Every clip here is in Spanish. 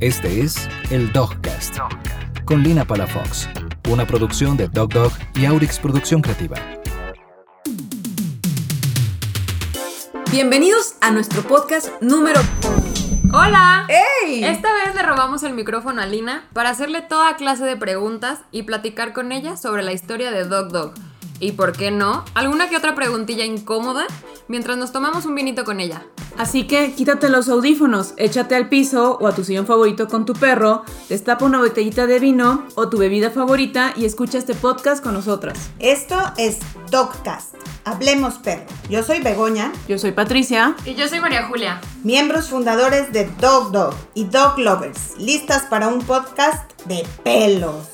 Este es el Dogcast, con Lina Palafox, una producción de Dog Dog y Aurix Producción Creativa. Bienvenidos a nuestro podcast número... ¡Hola! ¡Ey! Esta vez le robamos el micrófono a Lina para hacerle toda clase de preguntas y platicar con ella sobre la historia de Dog Dog. Y por qué no, alguna que otra preguntilla incómoda mientras nos tomamos un vinito con ella. Así que quítate los audífonos, échate al piso o a tu sillón favorito con tu perro, destapa una botellita de vino o tu bebida favorita y escucha este podcast con nosotras. Esto es Dogcast. Hablemos perro. Yo soy Begoña, Yo soy Patricia. Y yo soy María Julia. miembros fundadores de Dog Dog y Dog Lovers, listas para un podcast de pelos.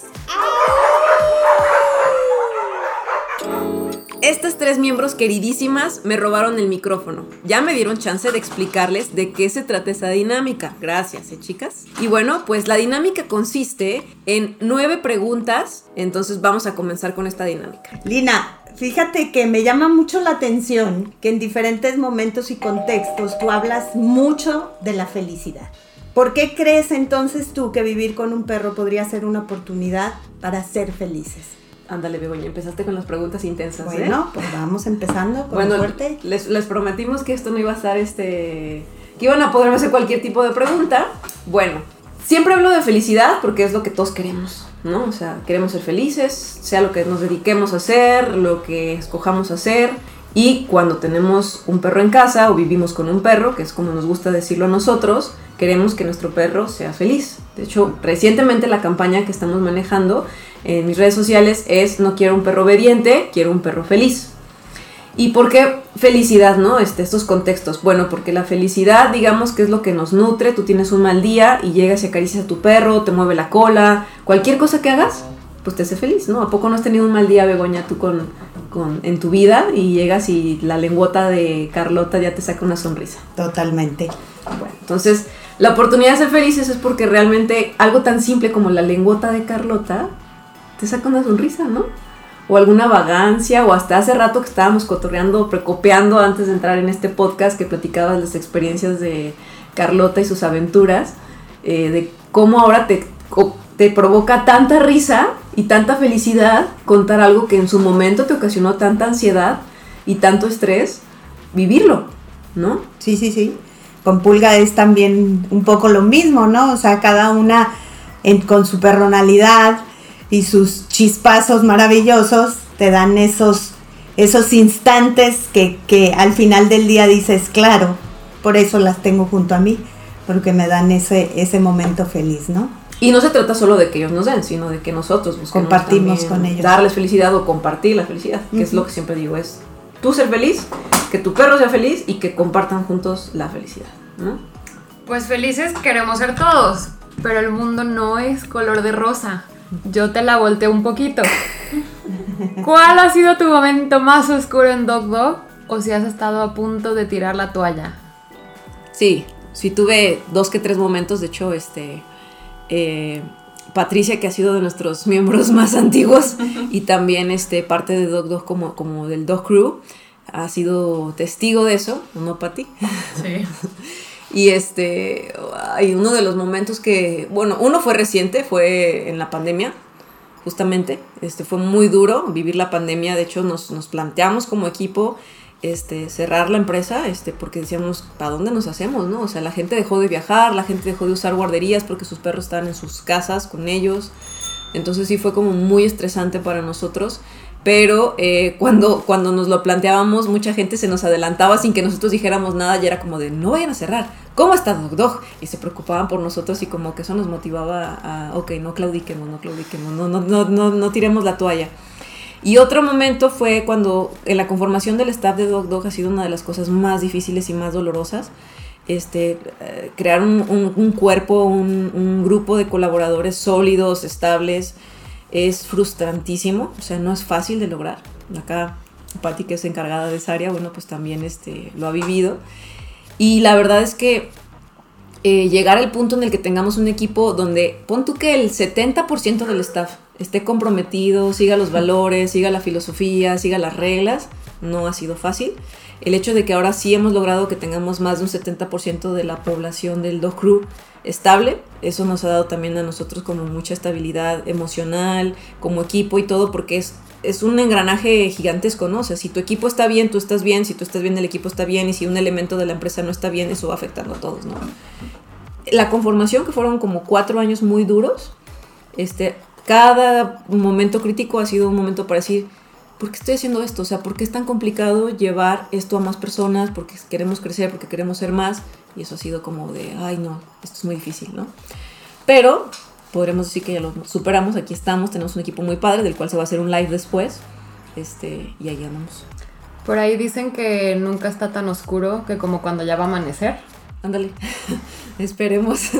Estas tres miembros queridísimas me robaron el micrófono. Ya me dieron chance de explicarles de qué se trata esa dinámica. Gracias, ¿eh, chicas? Y bueno, pues la dinámica consiste en nueve preguntas. Entonces vamos a comenzar con esta dinámica. Lina, fíjate que me llama mucho la atención que en diferentes momentos y contextos tú hablas mucho de la felicidad. ¿Por qué crees entonces tú que vivir con un perro podría ser una oportunidad para ser felices? Ándale, Begoña, empezaste con las preguntas intensas. ¿eh? Bueno, pues vamos empezando con Bueno, fuerte. les, les prometimos que esto no iba a estar este. que iban a poderme hacer cualquier tipo de pregunta. Bueno, siempre hablo de felicidad porque es lo que todos queremos, ¿no? O sea, queremos ser felices, sea lo que nos dediquemos a hacer, lo que escojamos hacer. Y cuando tenemos un perro en casa o vivimos con un perro, que es como nos gusta decirlo a nosotros, queremos que nuestro perro sea feliz. De hecho, recientemente la campaña que estamos manejando en mis redes sociales es no quiero un perro obediente, quiero un perro feliz. ¿Y por qué felicidad, no? Este, estos contextos. Bueno, porque la felicidad, digamos que es lo que nos nutre. Tú tienes un mal día y llegas y acaricias a tu perro, te mueve la cola, cualquier cosa que hagas, pues te hace feliz, ¿no? ¿A poco no has tenido un mal día, Begoña, tú con, con, en tu vida y llegas y la lengüota de Carlota ya te saca una sonrisa? Totalmente. Bueno, entonces, la oportunidad de ser felices es porque realmente algo tan simple como la lengüota de Carlota te saca una sonrisa, ¿no? O alguna vagancia, o hasta hace rato que estábamos cotorreando, precopeando antes de entrar en este podcast que platicabas las experiencias de Carlota y sus aventuras, eh, de cómo ahora te, te provoca tanta risa y tanta felicidad contar algo que en su momento te ocasionó tanta ansiedad y tanto estrés, vivirlo, ¿no? Sí, sí, sí. Con Pulga es también un poco lo mismo, ¿no? O sea, cada una con su personalidad y sus chispazos maravillosos te dan esos, esos instantes que, que al final del día dices, claro, por eso las tengo junto a mí, porque me dan ese, ese momento feliz, ¿no? Y no se trata solo de que ellos nos den, sino de que nosotros Compartimos con ellos. Darles felicidad o compartir la felicidad, que es lo que siempre digo, es tú ser feliz, que tu perro sea feliz y que compartan juntos la felicidad, ¿no? Pues felices queremos ser todos, pero el mundo no es color de rosa. Yo te la volteo un poquito. ¿Cuál ha sido tu momento más oscuro en Dog Dog? O si has estado a punto de tirar la toalla. Sí, sí tuve dos que tres momentos, de hecho, este, eh, Patricia, que ha sido de nuestros miembros más antiguos y también este, parte de Dog Dog como, como del Dog Crew, ha sido testigo de eso, ¿no, Pati? Sí. Y este, hay uno de los momentos que, bueno, uno fue reciente, fue en la pandemia, justamente. Este, fue muy duro vivir la pandemia. De hecho, nos, nos planteamos como equipo este, cerrar la empresa, este, porque decíamos, ¿para dónde nos hacemos? No? O sea, la gente dejó de viajar, la gente dejó de usar guarderías porque sus perros estaban en sus casas con ellos. Entonces sí fue como muy estresante para nosotros. Pero eh, cuando, cuando nos lo planteábamos, mucha gente se nos adelantaba sin que nosotros dijéramos nada y era como de, no vayan a cerrar, ¿cómo está Dog Dog? Y se preocupaban por nosotros y como que eso nos motivaba a, ok, no claudiquemos, no claudiquemos, no, no, no, no, no tiremos la toalla. Y otro momento fue cuando en la conformación del staff de Dog Dog ha sido una de las cosas más difíciles y más dolorosas. Este, eh, crear un, un- un cuerpo, un, un grupo de colaboradores sólidos, estables, es frustrantísimo, o sea, no es fácil de lograr. Acá Patti, que es encargada de esa área, bueno, pues también este, lo ha vivido. Y la verdad es que eh, llegar al punto en el que tengamos un equipo donde pon tú que el 70% del staff esté comprometido, siga los valores, siga la filosofía, siga las reglas, no ha sido fácil. El hecho de que ahora sí hemos logrado que tengamos más de un 70% de la población del Dog Crew estable, eso nos ha dado también a nosotros como mucha estabilidad emocional, como equipo y todo, porque es, es un engranaje gigantesco, ¿no? O sea, si tu equipo está bien, tú estás bien, si tú estás bien, el equipo está bien, y si un elemento de la empresa no está bien, eso va afectando a todos, ¿no? La conformación, que fueron como cuatro años muy duros, este, cada momento crítico ha sido un momento para decir, ¿por qué estoy haciendo esto? O sea, ¿por qué es tan complicado llevar esto a más personas? Porque queremos crecer, porque queremos ser más. Y eso ha sido como de, ay no, esto es muy difícil, ¿no? Pero podremos decir que ya lo superamos, aquí estamos, tenemos un equipo muy padre, del cual se va a hacer un live después. Este, y ahí andamos. Por ahí dicen que nunca está tan oscuro que como cuando ya va a amanecer. Ándale, esperemos.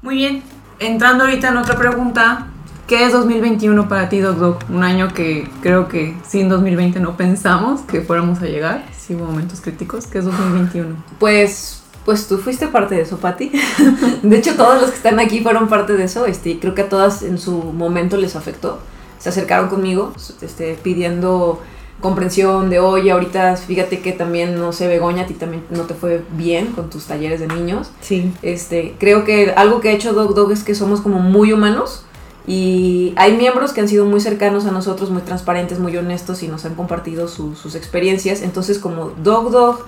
Muy bien, entrando ahorita en otra pregunta, ¿qué es 2021 para ti, Doc Doc? Un año que creo que sin 2020 no pensamos que fuéramos a llegar, sí hubo momentos críticos, ¿qué es 2021? Pues, pues tú fuiste parte de eso, Patti. de hecho, todos los que están aquí fueron parte de eso, este, creo que a todas en su momento les afectó. Se acercaron conmigo este, pidiendo comprensión de, oye, ahorita fíjate que también, no sé, Begoña, a ti también no te fue bien con tus talleres de niños. Sí. Este, creo que algo que ha hecho Dog Dog es que somos como muy humanos y hay miembros que han sido muy cercanos a nosotros, muy transparentes, muy honestos y nos han compartido su- sus experiencias. Entonces, como Dog Dog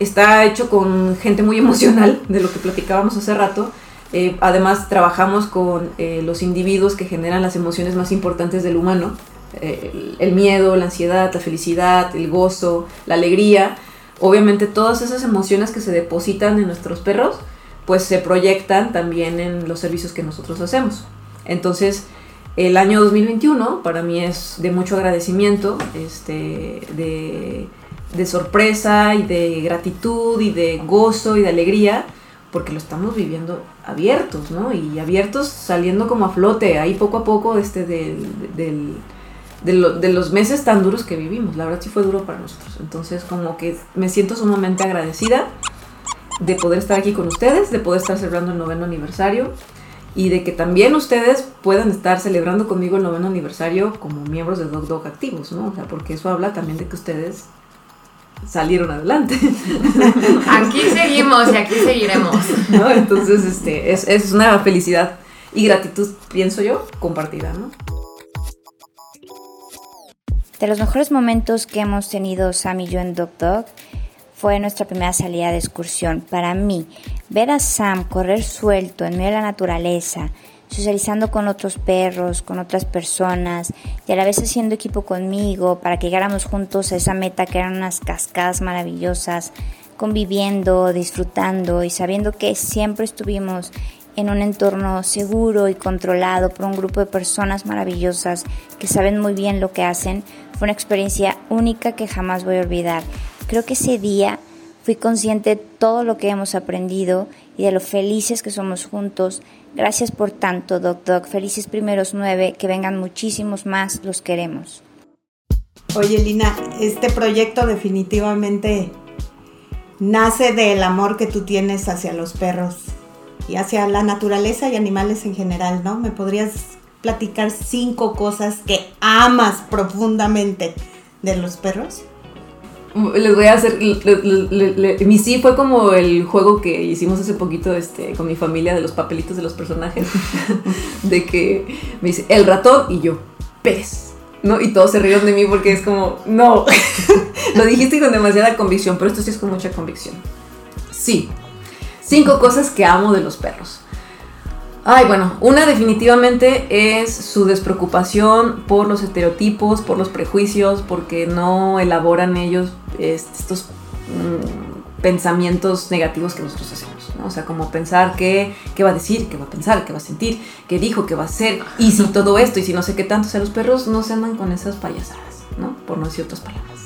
está hecho con gente muy emocional, de lo que platicábamos hace rato, eh, además trabajamos con eh, los individuos que generan las emociones más importantes del humano. eh, el, el miedo, la ansiedad, la felicidad, el gozo, la alegría. Obviamente todas esas emociones que se depositan en nuestros perros, pues se proyectan también en los servicios que nosotros hacemos. Entonces, el año 2021 para mí es de mucho agradecimiento, este, de, sorpresa y de gratitud y de gozo y de alegría, porque lo estamos viviendo abiertos, ¿no? Y abiertos saliendo como a flote, ahí poco a poco este, de los meses tan duros que vivimos. La verdad sí fue duro para nosotros. Entonces como que me siento sumamente agradecida de poder estar aquí con ustedes, de poder estar celebrando el noveno aniversario y de que también ustedes puedan estar celebrando conmigo el noveno aniversario como miembros de Dog Dog activos, ¿no? O sea, porque eso habla también de que ustedes salieron adelante, Aquí seguimos y aquí seguiremos. ¿no? Entonces, este, es, es una felicidad y gratitud, pienso yo, compartida, ¿no? De los mejores momentos que hemos tenido Sam y yo en Dog Dog fue nuestra primera salida de excursión. Para mí, ver a Sam correr suelto en medio de la naturaleza, socializando con otros perros, con otras personas y a la vez haciendo equipo conmigo para que llegáramos juntos a esa meta que eran unas cascadas maravillosas, conviviendo, disfrutando y sabiendo que siempre estuvimos en un entorno seguro y controlado por un grupo de personas maravillosas que saben muy bien lo que hacen, fue una experiencia única que jamás voy a olvidar. Creo que ese día fui consciente de todo lo que hemos aprendido y de lo felices que somos juntos. Gracias por tanto, Doc Doc. Felices primeros nueve, que vengan muchísimos más, los queremos. Oye, Lina, este proyecto definitivamente nace del amor que tú tienes hacia los perros y hacia la naturaleza y animales en general, ¿no? ¿Me podrías platicar cinco cosas que amas profundamente de los perros? Les voy a hacer. mi sí fue como el juego que hicimos hace poquito este, con mi familia de los papelitos de los personajes. de que me dice el ratón y yo, pez. ¿No? Y todos se rieron de mí porque es como, no. Lo dijiste con demasiada convicción, pero esto sí es con mucha convicción. Sí. Cinco cosas que amo de los perros. Ay, bueno, una definitivamente es su despreocupación por los estereotipos, por los prejuicios, porque no elaboran ellos est- estos mm, pensamientos negativos que nosotros hacemos, ¿no? O sea, como pensar que, qué va a decir, qué va a pensar, qué va a sentir, qué dijo, qué va a hacer, y si todo esto, y si no sé qué tanto, o sea, los perros no se andan con esas payasadas, ¿no? Por no decir otras palabras.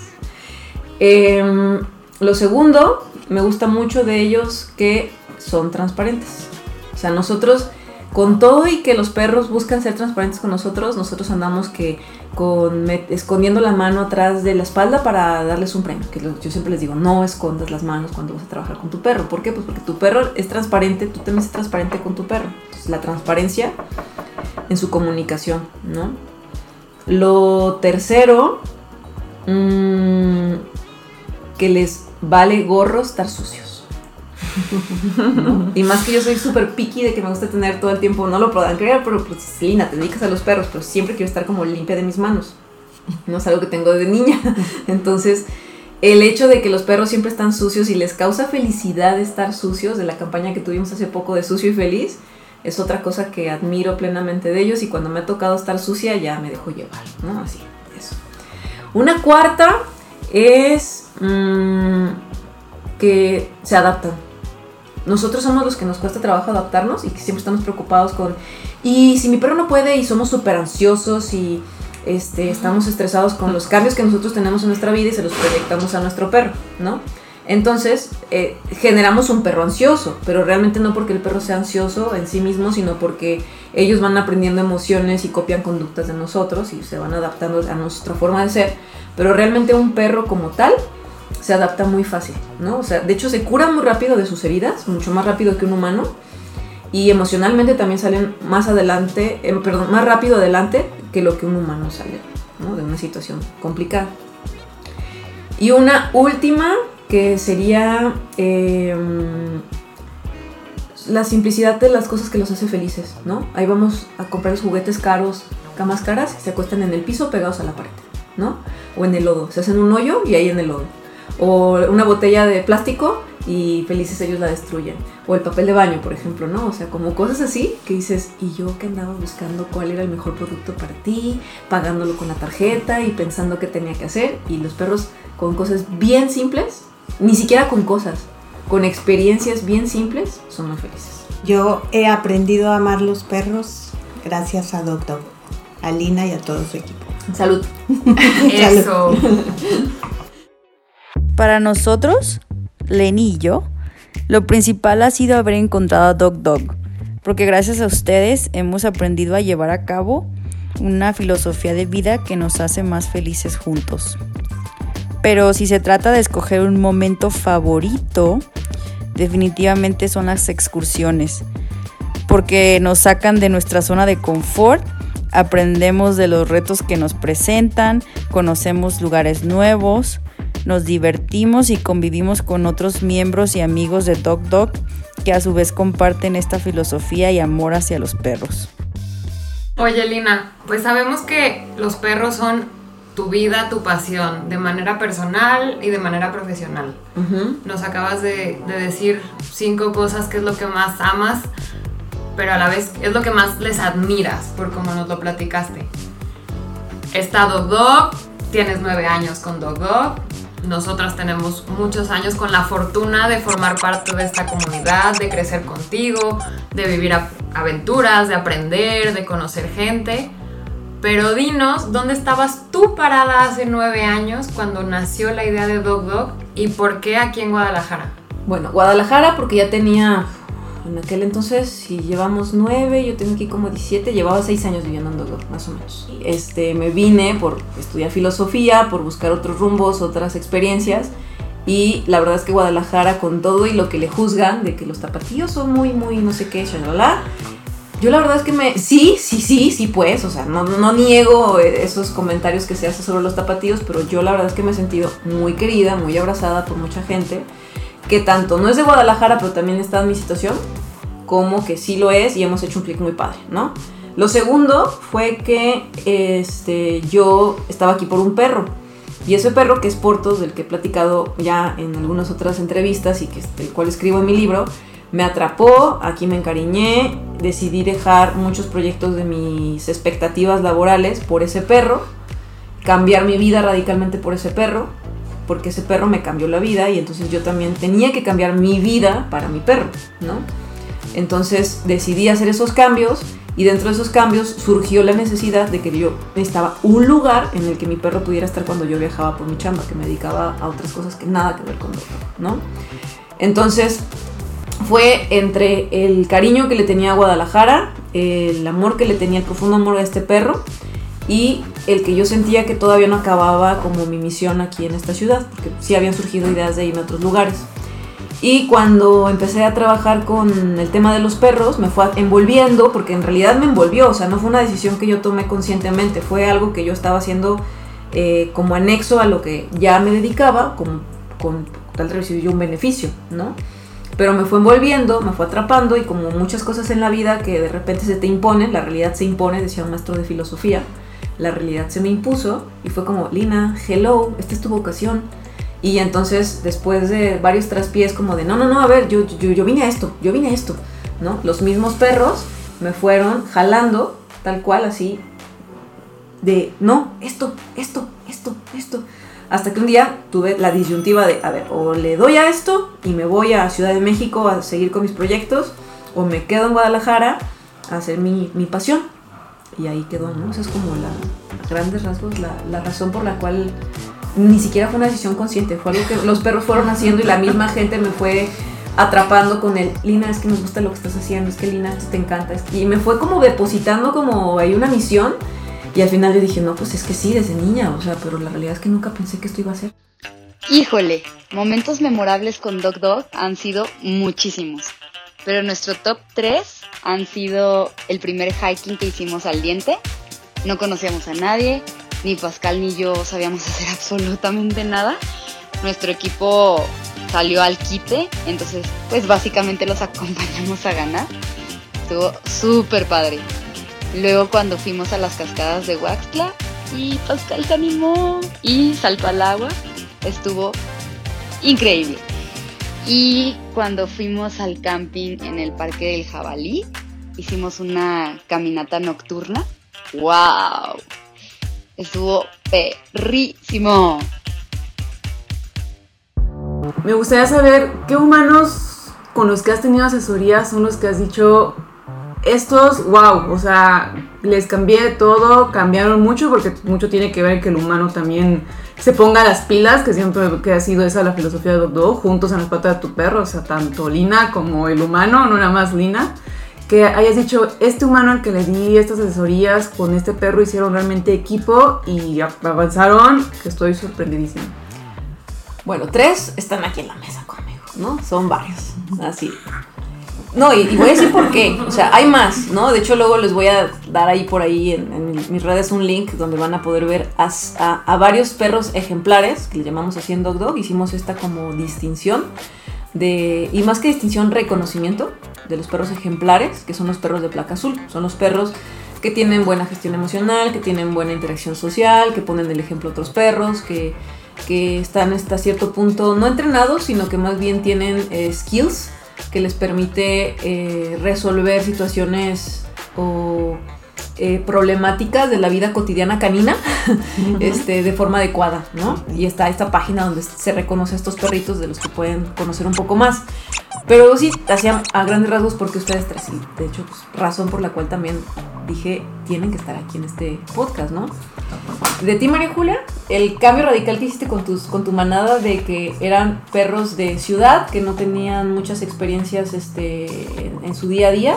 Em, lo segundo, me gusta mucho de ellos que son transparentes. O sea, nosotros, con todo y que los perros buscan ser transparentes con nosotros, nosotros andamos que con escondiendo la mano atrás de la espalda para darles un premio. Que yo siempre les digo, no escondas las manos cuando vas a trabajar con tu perro. ¿Por qué? Pues porque tu perro es transparente, tú también eres transparente con tu perro. Entonces, la transparencia en su comunicación, ¿no? Lo tercero, mm, que les vale gorro estar sucios. Y más que yo soy súper picky de que me gusta tener todo el tiempo, no lo podrán creer, pero pues Lina, te dedicas a los perros, pero siempre quiero estar como limpia de mis manos. No es algo que tengo desde niña. Entonces, el hecho de que los perros siempre están sucios y les causa felicidad estar sucios, de la campaña que tuvimos hace poco de Sucio y Feliz, es otra cosa que admiro plenamente de ellos y cuando me ha tocado estar sucia ya me dejo llevar. Así, eso. Una cuarta es mm, que se adaptan. Nosotros somos los que nos cuesta trabajo adaptarnos y que siempre estamos preocupados con, y si mi perro no puede y somos súper ansiosos y este, estamos estresados con los cambios que nosotros tenemos en nuestra vida y se los proyectamos a nuestro perro, ¿no? Entonces, eh, generamos un perro ansioso, pero realmente no porque el perro sea ansioso en sí mismo, sino porque ellos van aprendiendo emociones y copian conductas de nosotros y se van adaptando a nuestra forma de ser. Pero realmente un perro como tal se adapta muy fácil, ¿no? O sea, de hecho se cura muy rápido de sus heridas, mucho más rápido que un humano. Y emocionalmente también salen más adelante, eh, perdón, más rápido adelante que lo que un humano sale, ¿no? De una situación complicada. Y una última que sería em, la simplicidad de las cosas que los hace felices, ¿no? Ahí vamos a comprar los juguetes caros, camas caras, se acuestan en el piso pegados a la pared, ¿no? O en el lodo, se hacen un hoyo y ahí en el lodo. O una botella de plástico y felices ellos la destruyen. O el papel de baño, por ejemplo, ¿no? O sea, como cosas así que dices, y yo que andaba buscando cuál era el mejor producto para ti, pagándolo con la tarjeta y pensando qué tenía que hacer. Y los perros con cosas bien simples, ni siquiera con cosas, con experiencias bien simples, son muy felices. Yo he aprendido a amar los perros gracias a Doctor, a Lina y a todo su equipo. Salud. Eso. Para nosotros, Lenny y yo, lo principal ha sido haber encontrado a Dog Dog, porque gracias a ustedes hemos aprendido a llevar a cabo una filosofía de vida que nos hace más felices juntos. Pero si se trata de escoger un momento favorito, definitivamente son las excursiones, porque nos sacan de nuestra zona de confort, aprendemos de los retos que nos presentan, conocemos lugares nuevos, nos divertimos y convivimos con otros miembros y amigos de Dog Dog que a su vez comparten esta filosofía y amor hacia los perros. Oye, Lina, pues sabemos que los perros son tu vida, tu pasión, de manera personal y de manera profesional. Nos acabas de, de decir cinco cosas que es lo que más amas, pero a la vez es lo que más les admiras, por como nos lo platicaste. Está Dog Dog, tienes nueve años con Dog Dog. Nosotras tenemos muchos años con la fortuna de formar parte de esta comunidad, de crecer contigo, de vivir aventuras, de aprender, de conocer gente. Pero dinos, ¿dónde estabas tú parada hace nueve años cuando nació la idea de Dog Dog y por qué aquí en Guadalajara? Bueno, Guadalajara porque ya tenía, en aquel entonces, si llevamos nueve, yo tengo aquí como 17, llevaba seis años viviendo en Dolor, más o menos. Este, me vine por estudiar filosofía, por buscar otros rumbos, otras experiencias. Y la verdad es que Guadalajara, con todo y lo que le juzgan, de que los tapatíos son muy, muy no sé qué, shalala, yo la verdad es que me... Sí, sí, sí, sí, pues, o sea, no, no niego esos comentarios que se hacen sobre los tapatíos, pero yo la verdad es que me he sentido muy querida, muy abrazada por mucha gente, que tanto no es de Guadalajara, pero también está en mi situación, como que sí lo es y hemos hecho un clic muy padre, ¿no? Lo segundo fue que este, yo estaba aquí por un perro. Y ese perro, que es Portos, del que he platicado ya en algunas otras entrevistas y que el cual escribo en mi libro, me atrapó, aquí me encariñé, decidí dejar muchos proyectos de mis expectativas laborales por ese perro, cambiar mi vida radicalmente por ese perro, porque ese perro me cambió la vida y entonces yo también tenía que cambiar mi vida para mi perro, ¿no? Entonces decidí hacer esos cambios y dentro de esos cambios surgió la necesidad de que yo necesitaba un lugar en el que mi perro pudiera estar cuando yo viajaba por mi chamba, que me dedicaba a otras cosas que nada que ver con doctor, ¿no? Entonces fue entre el cariño que le tenía a Guadalajara, el amor que le tenía, el profundo amor a este perro y el que yo sentía que todavía no acababa como mi misión aquí en esta ciudad, porque sí habían surgido ideas de irme a otros lugares. Y cuando empecé a trabajar con el tema de los perros, me fue envolviendo, porque en realidad me envolvió, o sea, no fue una decisión que yo tomé conscientemente, fue algo que yo estaba haciendo eh, como anexo a lo que ya me dedicaba, con, con tal recibir yo un beneficio, ¿no? pero me fue envolviendo, me fue atrapando y como muchas cosas en la vida que de repente se te imponen, la realidad se impone, decía un maestro de filosofía, la realidad se me impuso y fue como, Lina, hello, esta es tu vocación. Y entonces después de varios traspiés como de, no, no, no, a ver, yo, yo, yo vine a esto, yo vine a esto, ¿no? Los mismos perros me fueron jalando tal cual así de, no, esto, esto, esto, esto. Hasta que un día tuve la disyuntiva de, a ver, o le doy a esto y me voy a Ciudad de México a seguir con mis proyectos, o me quedo en Guadalajara a hacer mi, mi pasión. Y ahí quedó, ¿no? Esa es como la, a grandes rasgos, la, la razón por la cual ni siquiera fue una decisión consciente, fue algo que los perros fueron haciendo y la misma gente me fue atrapando con el, Lina, es que nos gusta lo que estás haciendo, es que Lina, esto te encanta. es que-". Y me fue como depositando como hay una misión y al final yo dije, no, pues es que sí, desde niña, o sea, pero la realidad es que nunca pensé que esto iba a ser. Híjole, momentos memorables con Dog Dog han sido muchísimos. Pero nuestro top 3 han sido el primer hiking que hicimos al diente. No conocíamos a nadie, ni Pascal ni yo sabíamos hacer absolutamente nada. Nuestro equipo salió al quite, entonces pues básicamente los acompañamos a ganar. Estuvo súper padre. Luego cuando fuimos a las cascadas de Waxtla y Pascal se animó y saltó al agua, estuvo increíble. Y cuando fuimos al camping en el Parque del Jabalí, hicimos una caminata nocturna. ¡Wow! Estuvo perrísimo. Me gustaría saber qué humanos con los que has tenido asesoría son los que has dicho, estos, wow, o sea, les cambié todo, cambiaron mucho porque mucho tiene que ver que el humano también se ponga las pilas, que siempre que ha sido esa la filosofía de Dog, juntos en las patas de tu perro, o sea, tanto Lina como el humano, no nada más Lina. Que hayas dicho, este humano al que le di estas asesorías con este perro hicieron realmente equipo y avanzaron, que estoy sorprendidísima. Bueno, tres están aquí en la mesa conmigo, ¿no? Son varios, así. No, y, voy a decir por qué. O sea, hay más, ¿no? De hecho, luego les voy a dar ahí por ahí en, mis redes un link donde van a poder ver a varios perros ejemplares, que le llamamos así en Dog Dog. Hicimos esta como distinción de, y más que distinción, reconocimiento de los perros ejemplares, que son los perros de placa azul. Son los perros que tienen buena gestión emocional, que tienen buena interacción social, que ponen el ejemplo a otros perros, que, que están hasta cierto punto no entrenados, sino que más bien tienen eh, skills que les permite eh, resolver situaciones o eh, problemáticas de la vida cotidiana canina este, de forma adecuada, ¿no? Y está esta página donde se reconoce a estos perritos de los que pueden conocer un poco más. Pero sí, hacía a grandes rasgos porque ustedes tres, y de hecho, pues, razón por la cual también dije, tienen que estar aquí en este podcast, ¿no? De ti, María Julia, el cambio radical que hiciste con, tus, con tu manada de que eran perros de ciudad, que no tenían muchas experiencias este, en, en su día a día,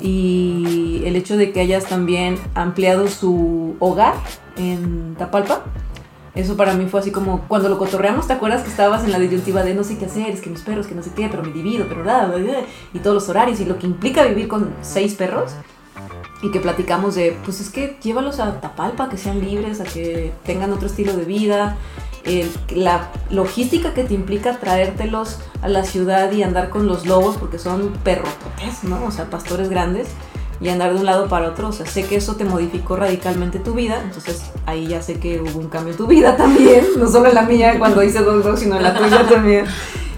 y el hecho de que hayas también ampliado su hogar en Tapalpa. Eso para mí fue así como cuando lo cotorreamos, ¿te acuerdas que estabas en la disyuntiva de no sé qué hacer, es que mis perros, que no sé qué, pero me divido, pero nada, y todos los horarios y lo que implica vivir con seis perros? Y que platicamos de, pues es que llévalos a Tapalpa, que sean libres, a que tengan otro estilo de vida, el- la logística que te implica traértelos a la ciudad y andar con los lobos, porque son perrototes, ¿no? O sea, pastores grandes, y andar de un lado para otro. O sea, sé que eso te modificó radicalmente tu vida, entonces ahí ya sé que hubo un cambio en tu vida también, no solo en la mía cuando hice Dog Dog, sino en la tuya también.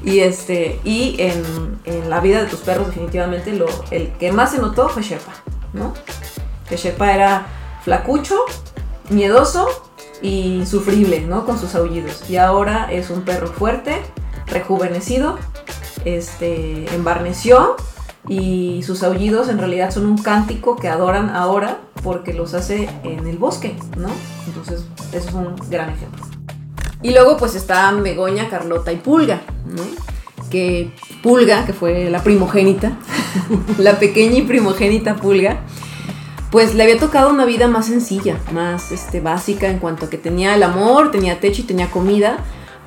Y, este, y en, en la vida de tus perros, definitivamente, lo, el que más se notó fue Shepa, ¿no? Que Shepa era flacucho, miedoso y sufrible, ¿no? Con sus aullidos. Y ahora es un perro fuerte, rejuvenecido, este, embarneció y sus aullidos en realidad son un cántico que adoran ahora porque los hace en el bosque, ¿no? Entonces, eso es un gran ejemplo. Y luego pues está Begoña, Carlota y Pulga, ¿no? Que Pulga, que fue la primogénita, la pequeña y primogénita Pulga, pues le había tocado una vida más sencilla, más este, básica en cuanto a que tenía el amor, tenía techo y tenía comida,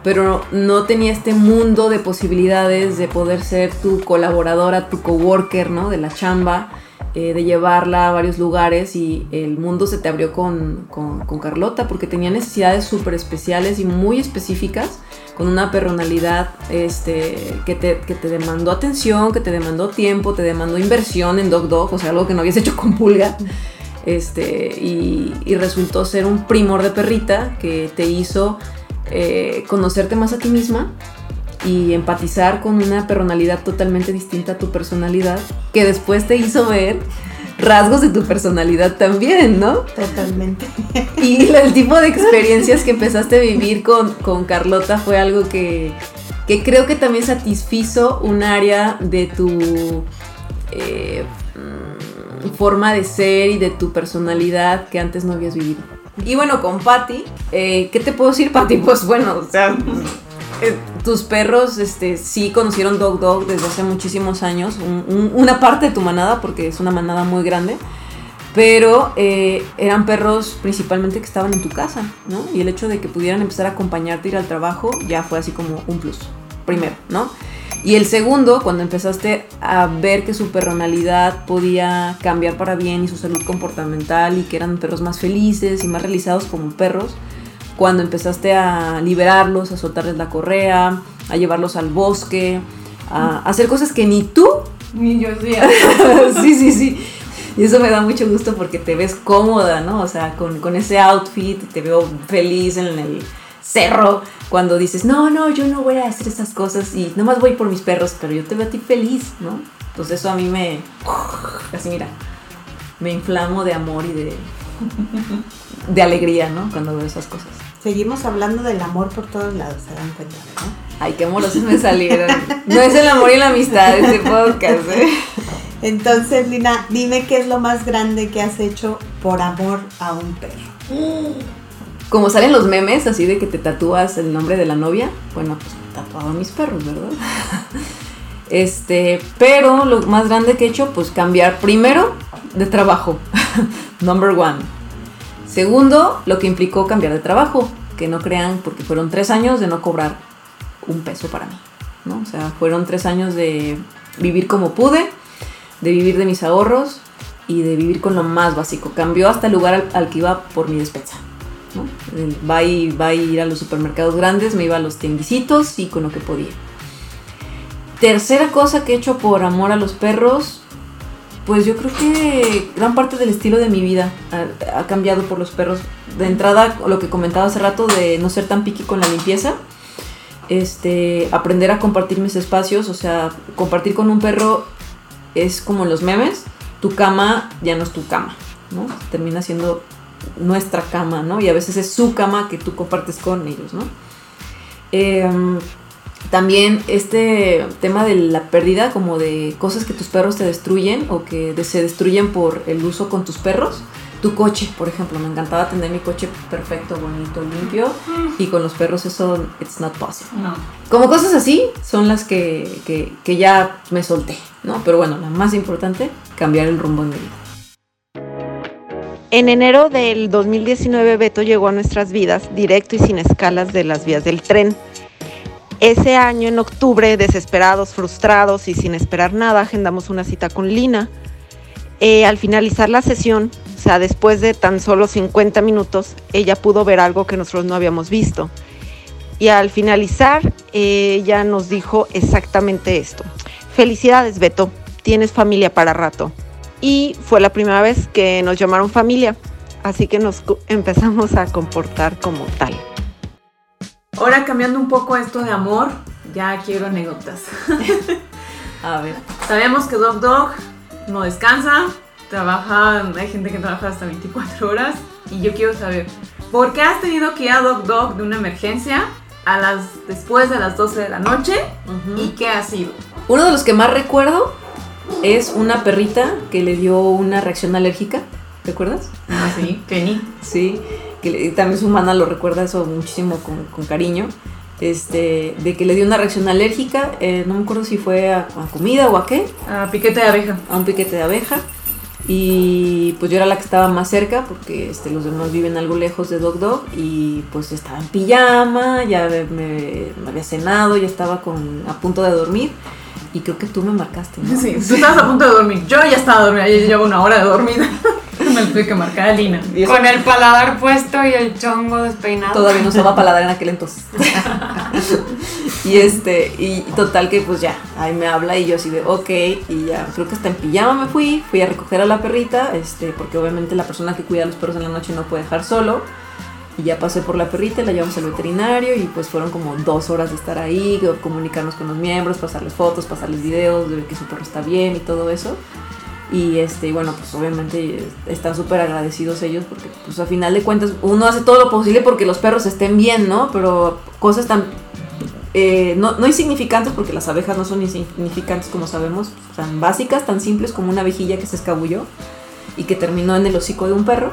pero no tenía este mundo de posibilidades de poder ser tu colaboradora, tu coworker, ¿no? De la chamba, eh, de llevarla a varios lugares y el mundo se te abrió con, con- con Carlota porque tenía necesidades súper especiales y muy específicas con una personalidad este, que, te, que te demandó atención, que te demandó tiempo, te demandó inversión en Dog Dog, o sea, algo que no habías hecho con Pulga. Este, y, resultó ser un primor de perrita que te hizo eh, conocerte más a ti misma y empatizar con una personalidad totalmente distinta a tu personalidad, que después te hizo ver rasgos de tu personalidad también, ¿no? Totalmente. Y el tipo de experiencias que empezaste a vivir con, con Carlota fue algo que, que creo que también satisfizo un área de tu eh, mm, forma de ser y de tu personalidad que antes no habías vivido. Y bueno, con Patty, eh, ¿qué te puedo decir, Patty? Pues bueno, o sea, eh, tus perros este, sí conocieron Dog Dog desde hace muchísimos años, un- un- una parte de tu manada, porque es una manada muy grande, pero eh, eran perros principalmente que estaban en tu casa, ¿no? Y el hecho de que pudieran empezar a acompañarte ir al trabajo ya fue así como un plus, primero, ¿no? Y el segundo, cuando empezaste a ver que su personalidad podía cambiar para bien y su salud comportamental y que eran perros más felices y más realizados como perros, cuando empezaste a liberarlos, a soltarles la correa, a llevarlos al bosque, a hacer cosas que ni tú Ni yo sí. sí, sí, sí. Y eso me da mucho gusto porque te ves cómoda, ¿no? O sea, con, con ese outfit, te veo feliz en el cerro cuando dices, no, no, yo no voy a hacer esas cosas y nomás voy por mis perros, pero yo te veo a ti feliz, ¿no? Entonces eso a mí me... Así mira, me inflamo de amor y de... de alegría, ¿no? Cuando veo esas cosas. Seguimos hablando del amor por todos lados, se dan cuenta, ¿no? Ay, qué amorosos me salieron. No es el amor y la amistad este podcast, ¿eh? Entonces, Lina, dime qué es lo más grande que has hecho por amor a un perro. Como salen los memes, así de que te tatúas el nombre de la novia, bueno, pues me tatuaba a mis perros, ¿verdad? Este, pero lo más grande que he hecho, pues cambiar primero de trabajo, number one. Segundo, lo que implicó cambiar de trabajo, que no crean, porque fueron tres años de no cobrar un peso para mí, ¿no? O sea, fueron tres años de vivir como pude, de vivir de mis ahorros y de vivir con lo más básico. Cambió hasta el lugar al, que iba por mi despensa. ¿no? Va y, va a ir a los supermercados grandes, me iba a los tiendicitos y con lo que podía. Tercera cosa que he hecho por amor a los perros, pues yo creo que gran parte del estilo de mi vida ha, cambiado por los perros. De entrada, lo que comentaba hace rato de no ser tan piqui con la limpieza. Este, aprender a compartir mis espacios, o sea, compartir con un perro es como en los memes, tu cama ya no es tu cama, ¿no? Termina siendo nuestra cama, ¿no? Y a veces es su cama que tú compartes con ellos, ¿no? Em, también este tema de la pérdida, como de cosas que tus perros te destruyen o que se destruyen por el uso con tus perros. Tu coche, por ejemplo, me encantaba tener mi coche perfecto, bonito, limpio. Y con los perros eso, it's not possible. No. Como cosas así son las que, que- que ya me solté, ¿no? Pero bueno, la más importante, cambiar el rumbo en mi vida. En enero del 2019 Beto llegó a nuestras vidas directo y sin escalas de las vías del tren. Ese año, en octubre, desesperados, frustrados y sin esperar nada, agendamos una cita con Lina. Eh, al finalizar la sesión, o sea, después de tan solo 50 minutos, ella pudo ver algo que nosotros no habíamos visto. Y al finalizar, ella nos dijo exactamente esto. Felicidades, Beto, tienes familia para rato y fue la primera vez que nos llamaron familia, así que nos empezamos a comportar como tal. Ahora cambiando un poco esto de amor, ya quiero anécdotas. A ver. Sabemos que Dog Dog no descansa, trabaja, hay gente que trabaja hasta 24 horas y yo quiero saber, ¿por qué has tenido que ir a Dog Dog de una emergencia a las después de las 12 de la noche y qué ha sido? Uno de los que más recuerdo es una perrita que le dio una reacción alérgica. ¿Te acuerdas? Ah, sí, Kenny. Sí, que también su humana lo recuerda eso muchísimo con, con cariño. Este, de que le dio una reacción alérgica, eh, no me acuerdo si fue a, a comida o a qué, Ah, piquete de abeja. a un piquete de abeja. Y pues yo era la que estaba más cerca porque este, los demás viven algo lejos de Dog Dog y pues estaba en pijama, ya me, me- me había cenado, ya estaba con, a punto de dormir y creo que tú me marcaste. ¿no? Sí, tú estabas a punto de dormir. Yo ya estaba dormida, yo llevo una hora de dormida. Me lo tuve que marcar a Lina. Con el paladar puesto y el chongo despeinado. todavía no usaba paladar en aquel entonces. y este, y total que pues ya, ahí me habla y yo así de, ok, y ya, creo que hasta en pijama me fui, fui a recoger a la perrita, este, porque obviamente la persona que cuida a los perros en la noche no puede dejar solo. Y ya pasé por la perrita, la llevamos al veterinario y pues fueron como dos horas de estar ahí, comunicarnos con los miembros, pasarles fotos, pasarles videos, de ver que su perro está bien y todo eso. Y este, bueno, pues obviamente están súper agradecidos ellos porque pues a final de cuentas uno hace todo lo posible porque los perros estén bien, ¿no? Pero cosas tan eh, no, insignificantes porque las abejas no son insignificantes como sabemos, tan básicas, tan simples como una vejilla que se escabulló y que terminó en el hocico de un perro,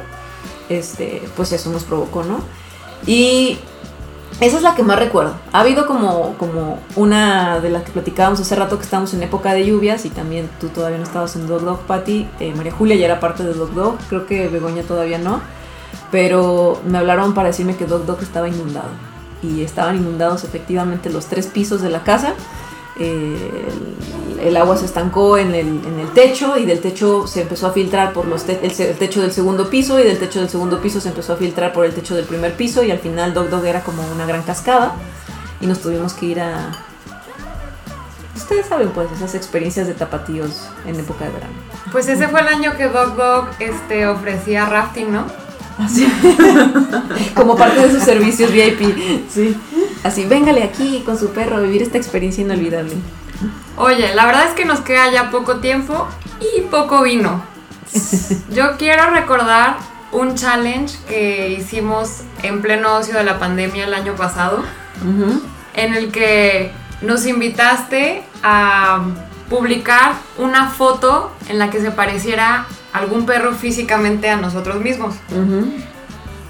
este, pues eso nos provocó, ¿no? Y esa es la que más recuerdo. Ha habido como, como una de las que platicábamos hace rato que estamos en época de lluvias y también tú todavía no estabas en Dog Dog Patty. Eh, María Julia ya era parte de Dog Dog, creo que Begoña todavía no. Pero me hablaron para decirme que Dog Dog estaba inundado. Y estaban inundados efectivamente los tres pisos de la casa. Eh, el, agua se estancó en el, en el techo y del techo se empezó a filtrar por los te- el, el techo del segundo piso y del techo del segundo piso se empezó a filtrar por el techo del primer piso y al final Dog Dog era como una gran cascada y nos tuvimos que ir a... Ustedes saben pues esas experiencias de tapatíos en época de verano. Pues ese fue el año que Dog Dog este, ofrecía rafting, ¿no? Como parte de sus servicios VIP. Sí. Así, véngale aquí con su perro a vivir esta experiencia inolvidable. Oye, la verdad es que nos queda ya poco tiempo y poco vino. Yo quiero recordar un challenge que hicimos en pleno ocio de la pandemia el año pasado, en el que nos invitaste a publicar una foto en la que se pareciera algún perro físicamente a nosotros mismos.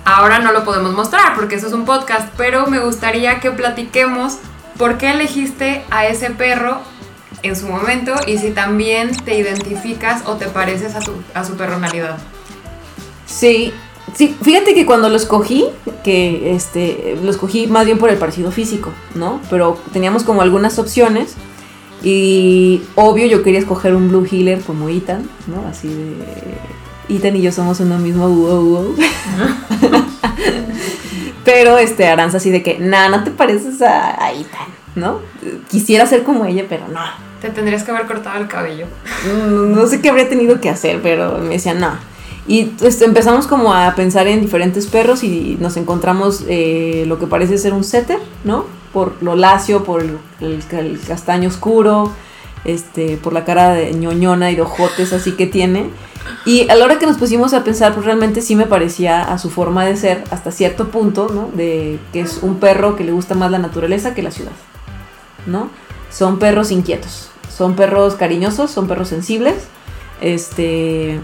Ahora no lo podemos mostrar porque eso es un podcast, pero me gustaría que platiquemos por qué elegiste a ese perro en su momento y si también te identificas o te pareces a, tu- a su personalidad. Sí, sí, fíjate que cuando lo escogí, que este, lo escogí más bien por el parecido físico, ¿no? Pero teníamos como algunas opciones y obvio yo quería escoger un Blue Healer como Ethan, ¿no? Así de... Ethan y yo somos uno mismo, wow, wow. Pero este, Aranza así de que, nah, no te pareces a, a Ethan, ¿no? Quisiera ser como ella, pero no. Te tendrías que haber cortado el cabello. Mm, no sé qué habría tenido que hacer, pero me decían no. Y este, empezamos como a pensar en diferentes perros y nos encontramos eh, lo que parece ser un setter, ¿no? Por lo lacio, por el, castaño oscuro, este, por la cara de ñoñona y de ojotes así que tiene. Y a la hora que nos pusimos a pensar, pues realmente sí me parecía a su forma de ser hasta cierto punto, ¿no? De que es un perro que le gusta más la naturaleza que la ciudad, ¿no? Son perros inquietos, son perros cariñosos, son perros sensibles, este...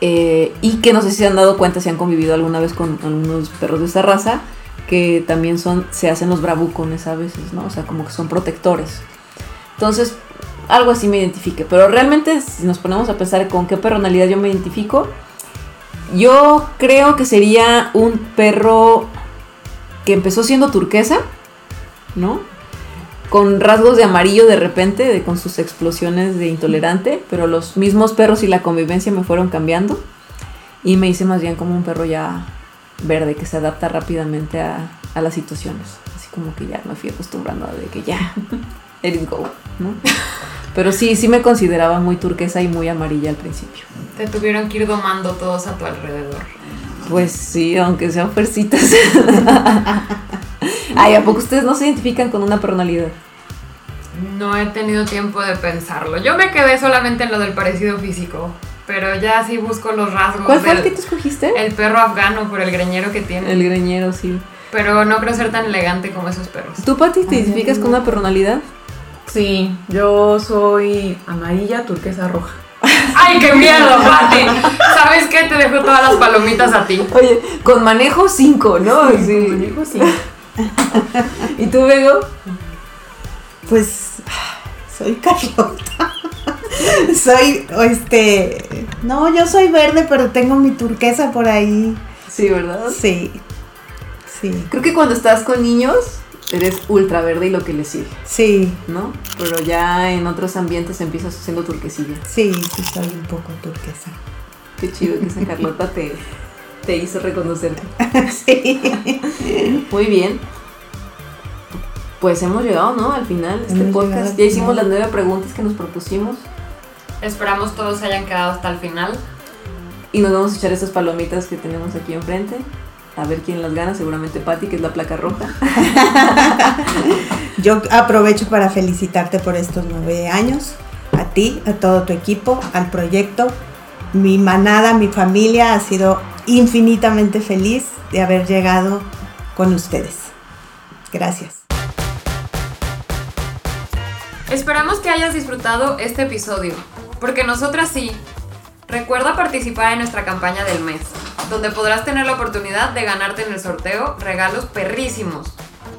eh, y que no sé si se han dado cuenta, si han convivido alguna vez con algunos perros de esa raza, que también son, se hacen los bravucones a veces, ¿no? O sea, como que son protectores. Entonces, algo así me identifique. Pero realmente, si nos ponemos a pensar con qué personalidad yo me identifico, yo creo que sería un perro que empezó siendo turquesa, ¿no? Con rasgos de amarillo de repente, de, con sus explosiones de intolerante, pero los mismos perros y la convivencia me fueron cambiando. Y me hice más bien como un perro ya verde que se adapta rápidamente a, a las situaciones. Así como que ya me fui acostumbrando a de que ya, let it go, ¿no? Pero sí, sí me consideraba muy turquesa y muy amarilla al principio. Te tuvieron que ir domando todos a tu alrededor. Pues sí, aunque sean fuercitas. Ay, ¿a poco ustedes no se identifican con una personalidad? No he tenido tiempo de pensarlo. Yo me quedé solamente en lo del parecido físico. Pero ya sí busco los rasgos. ¿Cuál fue el del- que tú escogiste? El perro afgano por el greñero que tiene. El greñero, sí. Pero no creo ser tan elegante como esos perros. ¿Tú, Pati, te identificas con una personalidad? Sí, yo soy amarilla, turquesa, roja. ¡Ay, qué miedo, Pati! ¿Sabes qué? Te dejo todas las palomitas a ti. Oye, con manejo 5, ¿no? Sí. Sí. ¿Y tú, Bego? Pues soy Carlota. soy, este, no, yo soy verde, pero tengo mi turquesa por ahí. Sí, ¿verdad? Sí, sí, Creo que cuando estás con niños eres ultra verde y lo que le sigue, sí, ¿no? Pero ya en otros ambientes empiezas siendo turquesilla. sí, sí soy un poco turquesa. Qué chido que esa Carlota te, te hizo reconocerte. sí. Muy bien. Pues hemos llegado, ¿no? Al final de este Hemos podcast. Ya hicimos las nueve preguntas que nos propusimos. Esperamos todos se hayan quedado hasta el final. Y nos vamos a echar estas palomitas que tenemos aquí enfrente. A ver quién las gana. Seguramente Patty, que es la placa roja. Yo aprovecho para felicitarte por estos nueve años, a ti, a todo tu equipo, al proyecto. Mi manada, mi familia ha sido infinitamente feliz de haber llegado con ustedes. Gracias. Esperamos que hayas disfrutado este episodio, porque nosotras sí. Recuerda participar en nuestra campaña del mes, donde podrás tener la oportunidad de ganarte en el sorteo regalos perrísimos.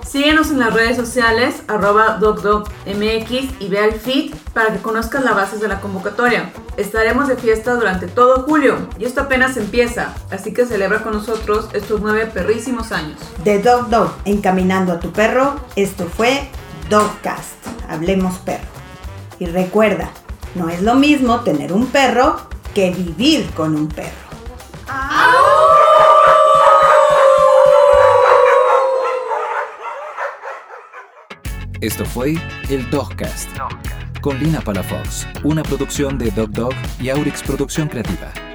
Síguenos en las redes sociales, arroba DocDocMX y ve al feed para que conozcas las bases de la convocatoria. Estaremos de fiesta durante todo julio y esto apenas empieza, así que celebra con nosotros estos nueve perrísimos años. De Dog Dog, encaminando a tu perro, esto fue Dogcast. Hablemos perro. Y recuerda, no es lo mismo tener un perro que vivir con un perro. Esto fue el Dogcast con Lina Palafox, una producción de Dog Dog y Aurix Producción Creativa.